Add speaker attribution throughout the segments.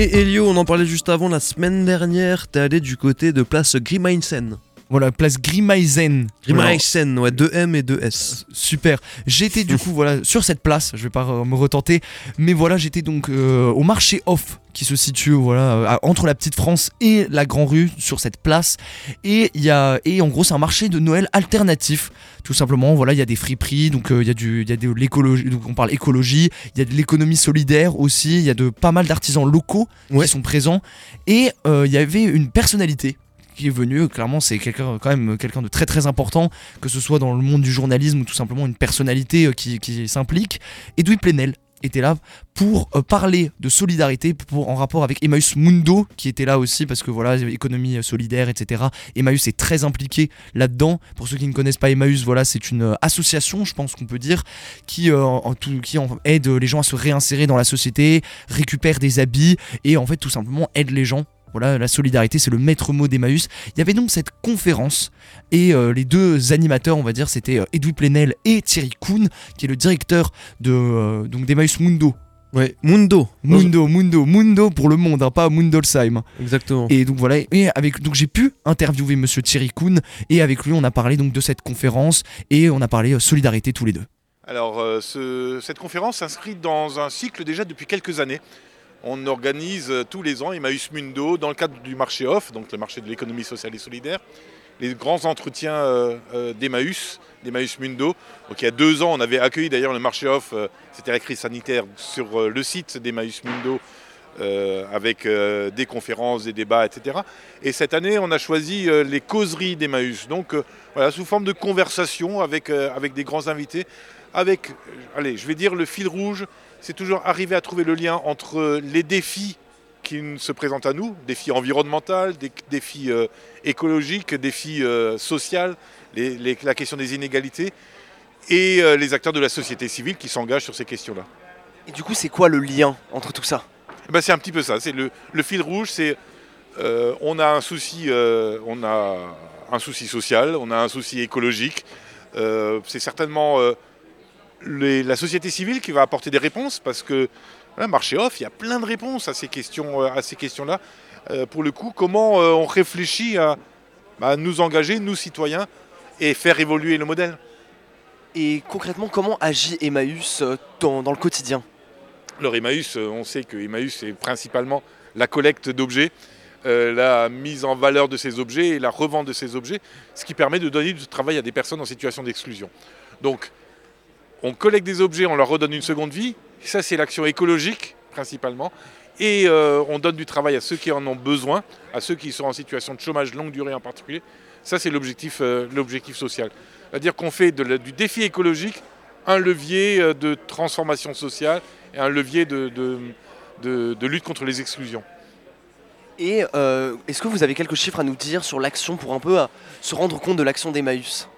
Speaker 1: Et Elio, on en parlait juste avant, la semaine dernière, t'es allé du côté de place Grimeinsen.
Speaker 2: Voilà, place Grimaisen.
Speaker 1: Grimaisen, ouais, 2M et 2S.
Speaker 2: Super. J'étais du coup voilà sur cette place, je vais pas euh, me retenter, mais voilà, j'étais donc euh, au marché off qui se situe voilà euh, entre la petite France et la Grand Rue sur cette place et il y a et en gros c'est un marché de Noël alternatif tout simplement voilà il y a des friperies donc il y a du il y a de l'écologie donc on parle écologie il y a de l'économie solidaire aussi il y a de pas mal d'artisans locaux qui sont présents et il y avait une personnalité qui est venu. Clairement, c'est quelqu'un, quand même quelqu'un de très très important, que ce soit dans le monde du journalisme ou tout simplement une personnalité euh, qui, s'implique. Edoui Plenel était là pour euh, parler de solidarité en rapport avec Emmaüs Mundo qui était là aussi parce que voilà économie solidaire etc Emmaüs est très impliqué là-dedans pour ceux qui ne connaissent pas Emmaüs voilà c'est une euh, association je pense qu'on peut dire qui aide les gens à se réinsérer dans la société récupère des habits et en fait tout simplement aide les gens voilà, la solidarité, c'est le maître mot d'Emmaüs. Il y avait donc cette conférence et euh, les deux animateurs, on va dire, c'était euh, Edoui Plenel et Thierry Kuhn, qui est le directeur de euh, donc d'Emmaüs Mundo.
Speaker 1: Ouais, Mundo.
Speaker 2: Mundo, Mundo, Mundo pour le monde, hein, pas Mundolsheim.
Speaker 1: Exactement.
Speaker 2: Et donc voilà, et avec donc j'ai pu interviewer Monsieur Thierry Kuhn et avec lui on a parlé donc de cette conférence et on a parlé solidarité tous les deux.
Speaker 3: Alors cette conférence s'inscrit dans un cycle déjà depuis quelques années on organise tous les ans Emmaüs Mundo dans le cadre du marché off, donc le marché de l'économie sociale et solidaire, les grands entretiens euh, euh, d'Emmaüs, d'Emmaüs Mundo. Donc il y a deux ans, on avait accueilli d'ailleurs le marché off, euh, c'était la crise sanitaire, sur le site d'Emmaüs Mundo. Avec des conférences, des débats, etc. Et cette année, on a choisi les causeries d'Emmaüs. Donc voilà, sous forme de conversation avec, avec des grands invités, avec, allez, je vais dire le fil rouge, c'est toujours arriver à trouver le lien entre les défis qui se présentent à nous, défis environnementaux, défis euh, écologiques, défis euh, sociaux, la question des inégalités, et euh, les acteurs de la société civile qui s'engagent sur ces questions-là.
Speaker 4: Et du coup, c'est quoi le lien entre tout ça?
Speaker 3: Ben, C'est un petit peu ça. C'est le, fil rouge, c'est on a un souci, on a un souci social, on a un souci écologique. c'est certainement la société civile qui va apporter des réponses parce que marché off, il y a plein de réponses à ces questions, euh, à ces questions-là. Euh, pour le coup, comment euh, on réfléchit à, nous engager, nous citoyens, et faire évoluer le modèle?
Speaker 4: Et concrètement, comment agit Emmaüs dans, le quotidien?
Speaker 3: Alors Emmaüs, on sait que Emmaüs est principalement la collecte d'objets, la mise en valeur de ces objets et la revente de ces objets, ce qui permet de donner du travail à des personnes en situation d'exclusion. Donc on collecte des objets, on leur redonne une seconde vie. Ça, c'est l'action écologique principalement. Et euh, on donne du travail à ceux qui en ont besoin, à ceux qui sont en situation de chômage longue durée en particulier. Ça, c'est l'objectif, euh, social. C'est-à-dire qu'on fait du défi écologique un levier euh, de transformation sociale et un levier de, de lutte contre les exclusions.
Speaker 4: Et est-ce que vous avez quelques chiffres à nous dire sur l'action pour un peu se rendre compte de l'action d'Emmaüs?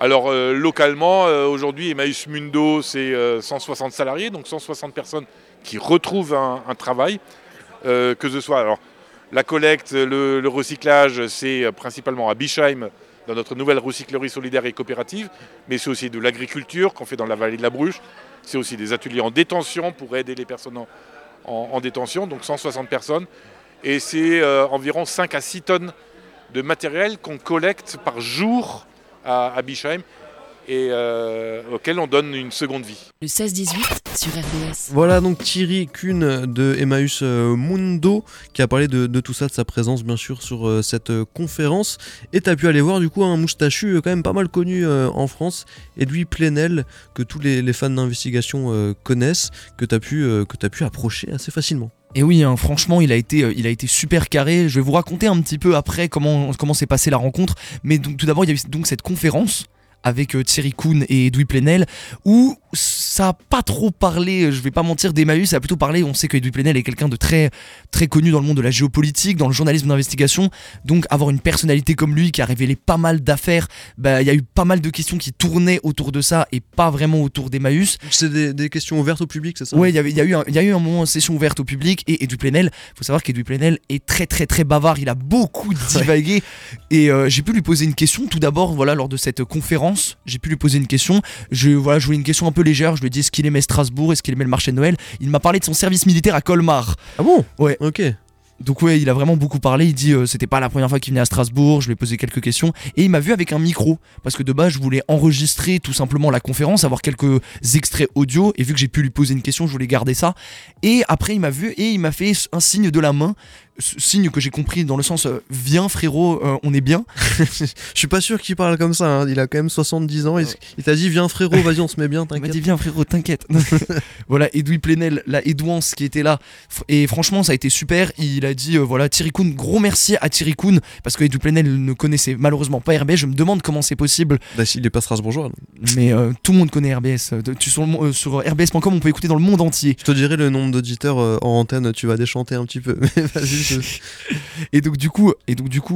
Speaker 3: Alors euh, localement, euh, aujourd'hui, Emmaüs Mundo, c'est 160 euh, salariés, donc 160 personnes qui retrouvent un, travail, que ce soit alors, la collecte, le, recyclage, c'est principalement à Bischheim, dans notre nouvelle recyclerie solidaire et coopérative, mais c'est aussi de l'agriculture qu'on fait dans la vallée de la Bruche, c'est aussi des ateliers en détention pour aider les personnes en, détention, donc 160 personnes, et c'est environ 5 à 6 tonnes de matériel qu'on collecte par jour à, Bischheim et euh, auquel on donne une seconde vie.
Speaker 5: Le 16-18 sur RDS.
Speaker 1: Voilà donc Thierry Kuhn de Emmaüs euh, Mundo qui a parlé de, tout ça, de sa présence bien sûr sur euh, cette conférence. Et tu as pu aller voir du coup un moustachu quand même pas mal connu en France, Edoui Plenel, que tous les, fans d'investigation connaissent, que tu as, pu, que as pu approcher assez facilement.
Speaker 2: Et oui, hein, franchement, il a, été, il a été super carré. Je vais vous raconter un petit peu après comment, comment s'est passée la rencontre. Mais donc, tout d'abord, il y a eu donc cette conférence avec euh, Thierry Kuhn et Edoui Plenel, où ça a pas trop parlé, je vais pas mentir, d'Emmaüs, ça a plutôt parlé, on sait que Edoui Plenel est quelqu'un de très, très connu dans le monde de la géopolitique, dans le journalisme d'investigation, donc avoir une personnalité comme lui qui a révélé pas mal d'affaires, bah, il y a eu pas mal de questions qui tournaient autour de ça et pas vraiment autour d'Emmaüs.
Speaker 1: C'est des, questions ouvertes au public, c'est ça?
Speaker 2: Oui, il y, a eu un, y a eu un moment, une session ouverte au public, et Edoui Plenel, faut savoir qu'Edoui Plenel est très très très bavard, il a beaucoup divagué, et euh, j'ai pu lui poser une question tout d'abord, voilà, lors de cette conférence J'ai pu lui poser une question. Je, voilà, je voulais une question un peu légère. Je lui ai dit est-ce qu'il aimait Strasbourg, est-ce qu'il aimait le marché de Noël? Il m'a parlé de son service militaire à Colmar.
Speaker 1: Ah bon?
Speaker 2: Ouais.
Speaker 1: Ok.
Speaker 2: Donc ouais, il a vraiment beaucoup parlé. Il dit euh, c'était pas la première fois qu'il venait à Strasbourg. Je lui ai posé quelques questions et il m'a vu avec un micro parce que de base je voulais enregistrer tout simplement la conférence, avoir quelques extraits audio et vu que j'ai pu lui poser une question, je voulais garder ça. Et après il m'a vu et il m'a fait un signe de la main, ce signe que j'ai compris dans le sens euh, viens frérot, euh, on est bien.
Speaker 1: Je suis pas sûr qu'il parle comme ça. hein. Il a quand même 70 ans. Il, t'a dit viens frérot, vas-y on se met bien,
Speaker 2: Il m'a
Speaker 1: t'inquiète.
Speaker 2: dit viens frérot, t'inquiète. voilà, Edoui Plenel, la Edouance qui était là. Et franchement, ça a été super. Il a dit euh, voilà, Thierry Kuhn, gros merci à Thierry Kuhn parce que Edoui Plenel ne connaissait malheureusement pas RBS. Je me demande comment c'est possible,
Speaker 1: Bah, s'il est pas strasbourgeois.
Speaker 2: mais tout le monde connaît RBS. Tu, sur rbs.com, on peut écouter dans le monde entier.
Speaker 1: Je te dirai le nombre d'auditeurs en antenne, tu vas déchanter un petit peu. Mais vas-y,
Speaker 2: Et donc du coup,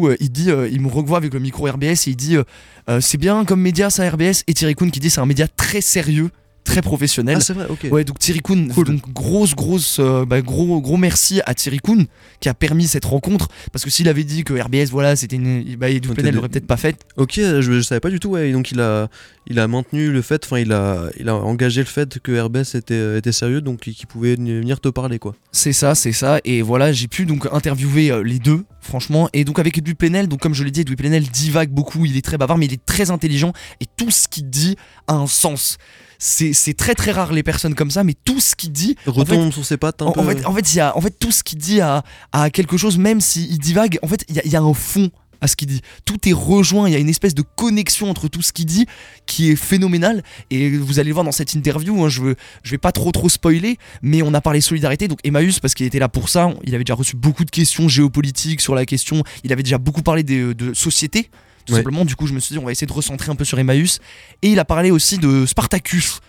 Speaker 2: euh, il dit, euh, il me revoit avec le micro RBS et il dit, euh, c'est bien comme média ça RBS. Et Thierry Kuhn qui dit c'est un média très sérieux, très professionnel.
Speaker 1: Ah, c'est vrai, ok.
Speaker 2: Ouais, donc Thierry Kuhn,
Speaker 1: Cool.
Speaker 2: donc grosse, grosse, euh, bah, gros, gros merci à Thierry Kuhn qui a permis cette rencontre. Parce que s'il avait dit que RBS, voilà, c'était une. Bah, Plenel
Speaker 1: de-
Speaker 2: l'aurait peut-être pas faite.
Speaker 1: Ok, je, je savais pas du tout, ouais. Et Donc il a, il a maintenu le fait, enfin il a, il a engagé le fait que RBS était, était sérieux, donc qu'il pouvait venir te parler, quoi.
Speaker 2: C'est ça, c'est ça. Et voilà, j'ai pu donc interviewer euh, les deux, franchement. Et donc avec Edoui Plenel, donc comme je l'ai dit, Edoui Plenel divague beaucoup, il est très bavard, mais il est très intelligent. Et tout ce qu'il dit a un sens. C'est très très rare les personnes comme ça, mais tout ce qu'il dit
Speaker 1: Retombe sur ses pattes un
Speaker 2: En,
Speaker 1: peu.
Speaker 2: en fait, en fait, il y a, en fait, tout ce qu'il dit a, a quelque chose, même s'il divague, en fait, il y a, il y a un fond à ce qu'il dit. Tout est rejoint, il y a une espèce de connexion entre tout ce qu'il dit qui est phénoménal. Et vous allez le voir dans cette interview, hein, je, veux, je vais pas trop trop spoiler, mais on a parlé solidarité. Donc Emmaüs, parce qu'il était là pour ça, il avait déjà reçu beaucoup de questions géopolitiques sur la question, il avait déjà beaucoup parlé des- de société. Tout
Speaker 1: Ouais.
Speaker 2: simplement, du coup, je me suis dit, on va essayer de recentrer un peu sur Emmaüs. Et il a parlé aussi de Spartacus.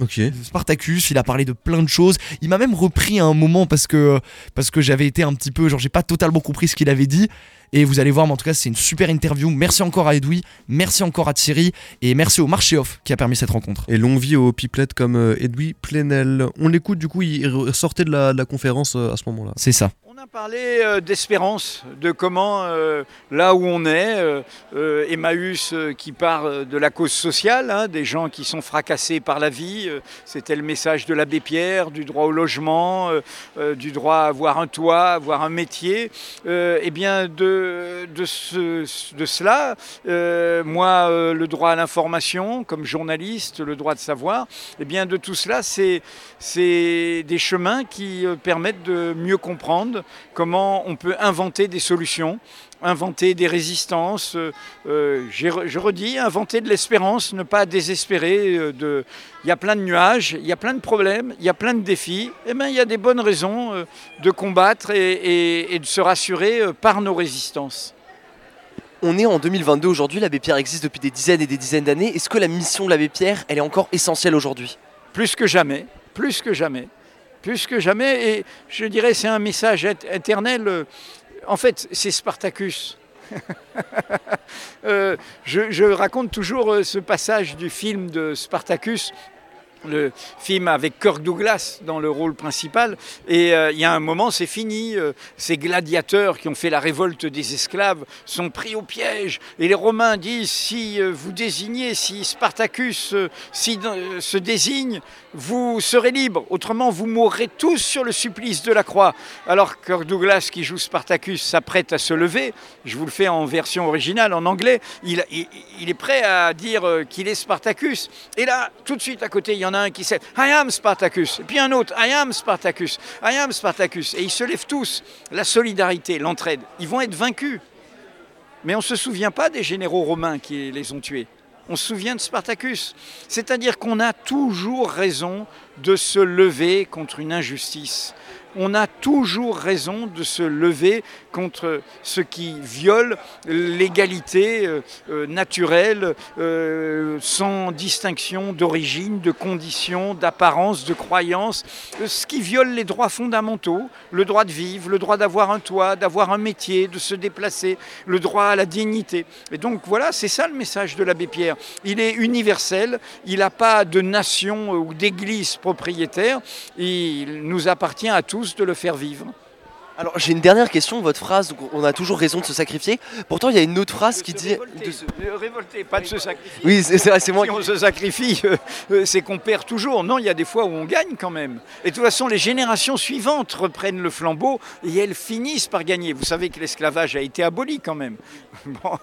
Speaker 1: Ok.
Speaker 2: Spartacus, il a parlé de plein de choses. Il m'a même repris à un moment parce que, parce que j'avais été un petit peu, genre j'ai pas totalement compris ce qu'il avait dit. Et vous allez voir, mais en tout cas, c'est une super interview. Merci encore à Edoui, merci encore à Thierry et merci au marché off qui a permis cette rencontre.
Speaker 1: Et longue vie aux pipelettes comme euh, Edoui Plenel. On l'écoute, du coup, il sortait de la, de la conférence euh, à ce moment-là.
Speaker 2: C'est ça.
Speaker 6: On a parlé euh, d'espérance, de comment euh, là où on est, euh, euh, Emmaüs qui part de la cause sociale, hein, des gens qui sont fracassés par la vie, c'était le message de l'abbé Pierre, du droit au logement, du droit à avoir un toit, avoir un métier. Euh, eh bien de, de, ce- de cela, moi le droit à l'information comme journaliste, le droit de savoir, eh bien de tout cela c'est des chemins qui permettent de mieux comprendre comment on peut inventer des solutions, inventer des résistances. euh, euh, je redis, inventer de l'espérance, ne pas désespérer. euh, de... Il y a plein de nuages, il y a plein de problèmes, il y a plein de défis. Et bien, il y a des bonnes raisons de combattre et, et- et de se rassurer par nos résistances.
Speaker 4: On est en 2022 aujourd'hui, l'abbé Pierre existe depuis des dizaines et des dizaines d'années. Est-ce que la mission de l'abbé Pierre, elle est encore essentielle aujourd'hui?
Speaker 6: Plus que jamais, plus que jamais, plus que jamais. Et je dirais, c'est un message éte- éternel. En fait, c'est Spartacus. Euh, je, je raconte toujours euh, ce passage du film de Spartacus. Le film avec Kirk Douglas dans le rôle principal. Et euh, il y a un moment, c'est fini. euh, ces gladiateurs qui ont fait la révolte des esclaves sont pris au piège. Et les Romains disent si euh, vous désignez, si Spartacus se désigne, vous serez libre. Autrement, vous mourrez tous sur le supplice de la croix. Alors Kirk Douglas, qui joue Spartacus, s'apprête à se lever. Je vous le fais en version originale, en anglais. Il, est prêt à dire qu'il est Spartacus. Et là, tout de suite à côté, il y en a un qui sait I am Spartacus. Et puis un autre I am Spartacus. I am Spartacus. Et ils se lèvent tous. La solidarité, l'entraide. Ils vont être vaincus. Mais on ne se souvient pas des généraux romains qui les ont tués. On se souvient de Spartacus. C'est-à-dire qu'on a toujours raison de se lever contre une injustice. On a toujours raison de se lever contre ce qui viole l'égalité euh, euh, naturelle, euh, sans distinction d'origine, de condition, d'apparence, de croyance, ce qui viole les droits fondamentaux, le droit de vivre, le droit d'avoir un toit, d'avoir un métier, de se déplacer, le droit à la dignité. Et donc voilà, c'est ça le message de l'abbé Pierre. Il est universel, il n'a pas de nation ou d'église propriétaire, il nous appartient à tous de le faire vivre.
Speaker 4: Alors j'ai une dernière question, votre phrase, on a toujours raison de se sacrifier. Pourtant il y a une autre phrase qui
Speaker 6: De
Speaker 4: dit...
Speaker 6: révolter,
Speaker 4: de se-
Speaker 6: de révolter, pas de se sacrifier.
Speaker 4: Oui c'est c'est vrai, c'est moi
Speaker 6: Si
Speaker 4: qui...
Speaker 6: on se sacrifie, euh, euh, c'est qu'on perd toujours. Non, il y a des fois où on gagne quand même. Et de toute façon, les générations suivantes reprennent le flambeau et elles finissent par gagner. Vous savez que l'esclavage a été aboli quand même. Bon.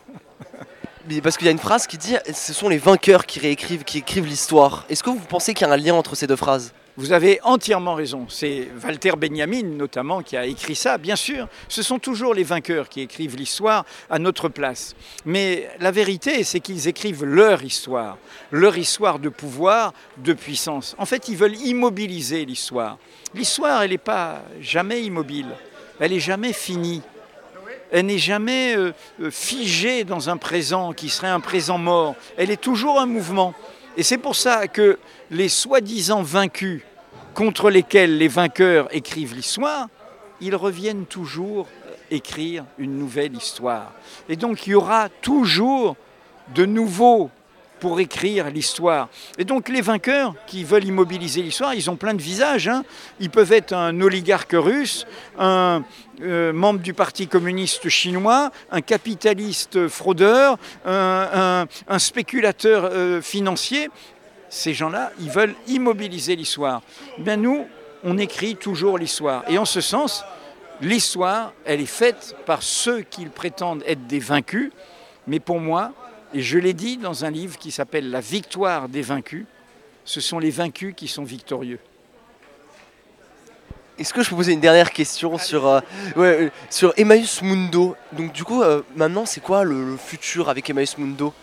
Speaker 4: Mais Parce qu'il y a une phrase qui dit ce sont les vainqueurs qui réécrivent, qui écrivent l'histoire. Est-ce que vous pensez qu'il y a un lien entre ces deux phrases?
Speaker 6: Vous avez entièrement raison. C'est Walter Benjamin notamment qui a écrit ça. Bien sûr, ce sont toujours les vainqueurs qui écrivent l'histoire à notre place. Mais la vérité, c'est qu'ils écrivent leur histoire, leur histoire de pouvoir, de puissance. En fait, ils veulent immobiliser l'histoire. L'histoire, elle n'est pas jamais immobile. Elle n'est jamais finie. Elle n'est jamais euh, euh, figée dans un présent qui serait un présent mort. Elle est toujours un mouvement. Et c'est pour ça que les soi-disant vaincus contre lesquels les vainqueurs écrivent l'histoire, ils reviennent toujours écrire une nouvelle histoire. Et donc il y aura toujours de nouveaux pour écrire l'histoire. Et donc les vainqueurs qui veulent immobiliser l'histoire, ils ont plein de visages. hein. Ils peuvent être un oligarque russe, un euh, membre du Parti communiste chinois, un capitaliste fraudeur, un, spéculateur euh, financier. Ces gens-là, ils veulent immobiliser l'histoire. Ben nous, on écrit toujours l'histoire. Et en ce sens, l'histoire, elle est faite par ceux qui prétendent être des vaincus. Mais pour moi, et je l'ai dit dans un livre qui s'appelle La victoire des vaincus, ce sont les vaincus qui sont victorieux.
Speaker 4: Est-ce que je peux poser une dernière question sur, euh, ouais, euh, sur Emmaüs Mundo? Donc du coup, euh, maintenant, c'est quoi le, le futur avec Emmaüs Mundo?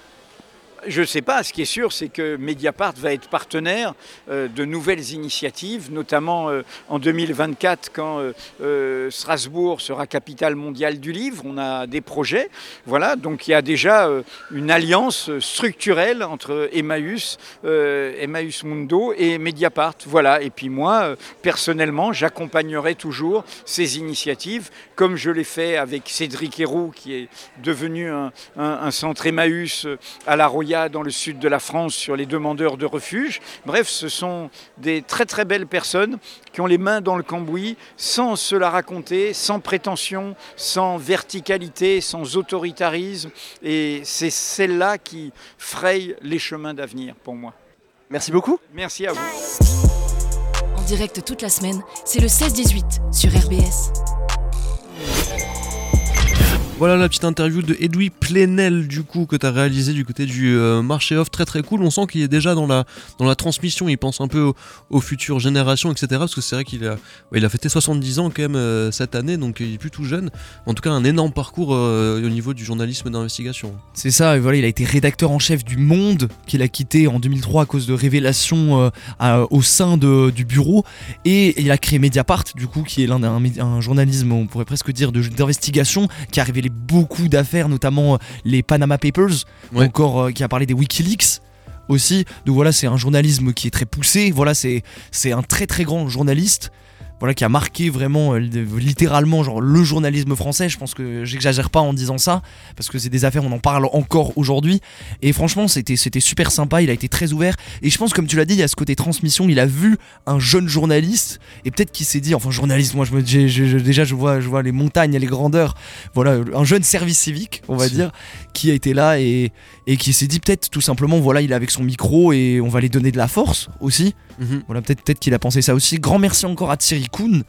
Speaker 6: Je ne sais pas, ce qui est sûr, c'est que Mediapart va être partenaire euh, de nouvelles initiatives, notamment euh, en 2024, quand euh, Strasbourg sera capitale mondiale du livre. On a des projets. Voilà, donc il y a déjà une alliance structurelle entre Emmaüs, Emmaüs Mundo et Mediapart. Voilà, et puis moi, personnellement, j'accompagnerai toujours ces initiatives, comme je l'ai fait avec Cédric Héroux, qui est devenu un, centre Emmaüs à La Dans le sud de la France, sur les demandeurs de refuge. Bref, ce sont des très très belles personnes qui ont les mains dans le cambouis, sans se la raconter, sans prétention, sans verticalité, sans autoritarisme. Et c'est celle-là qui fraye les chemins d'avenir pour moi.
Speaker 4: Merci beaucoup.
Speaker 6: Merci à vous.
Speaker 5: En direct toute la semaine, c'est le 16-18 sur RBS.
Speaker 1: Voilà la petite interview de Edoui Plenel du coup que tu as réalisé du côté du euh, marché off très très cool. On sent qu'il est déjà dans la, transmission, il pense un peu aux, futures générations etc. Parce que c'est vrai qu'il a, il a fêté 70 ans quand même euh, cette année donc il est plus tout jeune. En tout cas un énorme parcours euh, au niveau du journalisme d'investigation.
Speaker 2: C'est ça, il a été rédacteur en chef du Monde, qu'il a quitté en 2003 à cause de révélations au sein du bureau, et il a créé Mediapart, du coup, qui est l'un mé- un journalisme, on pourrait presque dire, d'investigation, qui a révélé beaucoup d'affaires, notamment euh, les Panama Papers,
Speaker 1: Ouais.
Speaker 2: encore euh, qui a parlé des Wikileaks aussi. Donc voilà, c'est un journalisme qui est très poussé, voilà, c'est c'est un très très grand journaliste. Voilà, qui a marqué vraiment euh, littéralement genre le journalisme français. Je pense que j'exagère pas en disant ça parce que c'est des affaires, on en parle encore aujourd'hui. Et franchement, c'était super sympa. Il a été très ouvert. Et je pense, comme tu l'as dit, il y a ce côté transmission. Il a vu un jeune journaliste et peut-être qu'il s'est dit, enfin journaliste, moi je me déjà je vois je vois les montagnes et les grandeurs. Voilà, un jeune service civique, on va dire, qui a été là et et qui s'est dit peut-être tout simplement, voilà, il est avec son micro et on va lui donner de la force aussi.
Speaker 1: Mhm.
Speaker 2: Voilà, peut-être qu'il a pensé ça aussi. Grand merci encore à Thierry Kuhn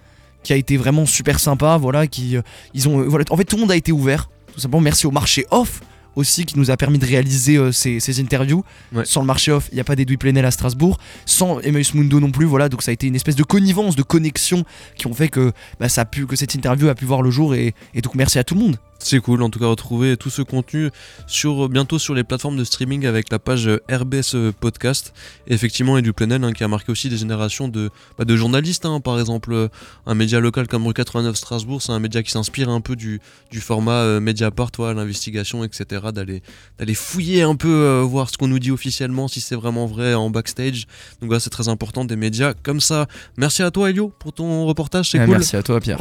Speaker 2: qui a été vraiment super sympa. Voilà, qui euh, ils ont euh, voilà, en fait tout le monde a été ouvert. Tout simplement, merci au marché off aussi qui nous a permis de réaliser euh, ces, ces interviews.
Speaker 1: Ouais.
Speaker 2: Sans le marché off, il n'y a pas d'Edoui Plenel à Strasbourg. Sans Emmaüs Mundo non plus. Voilà, donc ça a été une espèce de connivence, de connexion qui ont fait que bah, ça a pu que cette interview a pu voir le jour et, et donc merci à tout le monde.
Speaker 1: C'est cool, en tout cas, retrouver tout ce contenu sur, bientôt sur les plateformes de streaming avec la page euh, RBS euh, Podcast. Et effectivement, Edu Plenel hein, qui a marqué aussi des générations de, bah, de journalistes. hein. Par exemple, euh, un média local comme Rue 89 Strasbourg, c'est un média qui s'inspire un peu du, du format euh, Mediapart, l'investigation, etc. D'aller d'aller fouiller un peu, euh, voir ce qu'on nous dit officiellement, si c'est vraiment vrai en backstage. Donc voilà, c'est très important des médias comme ça. Merci à toi, Elio, pour ton reportage, c'est
Speaker 2: Ah,
Speaker 1: cool.
Speaker 2: Merci à toi, Pierre.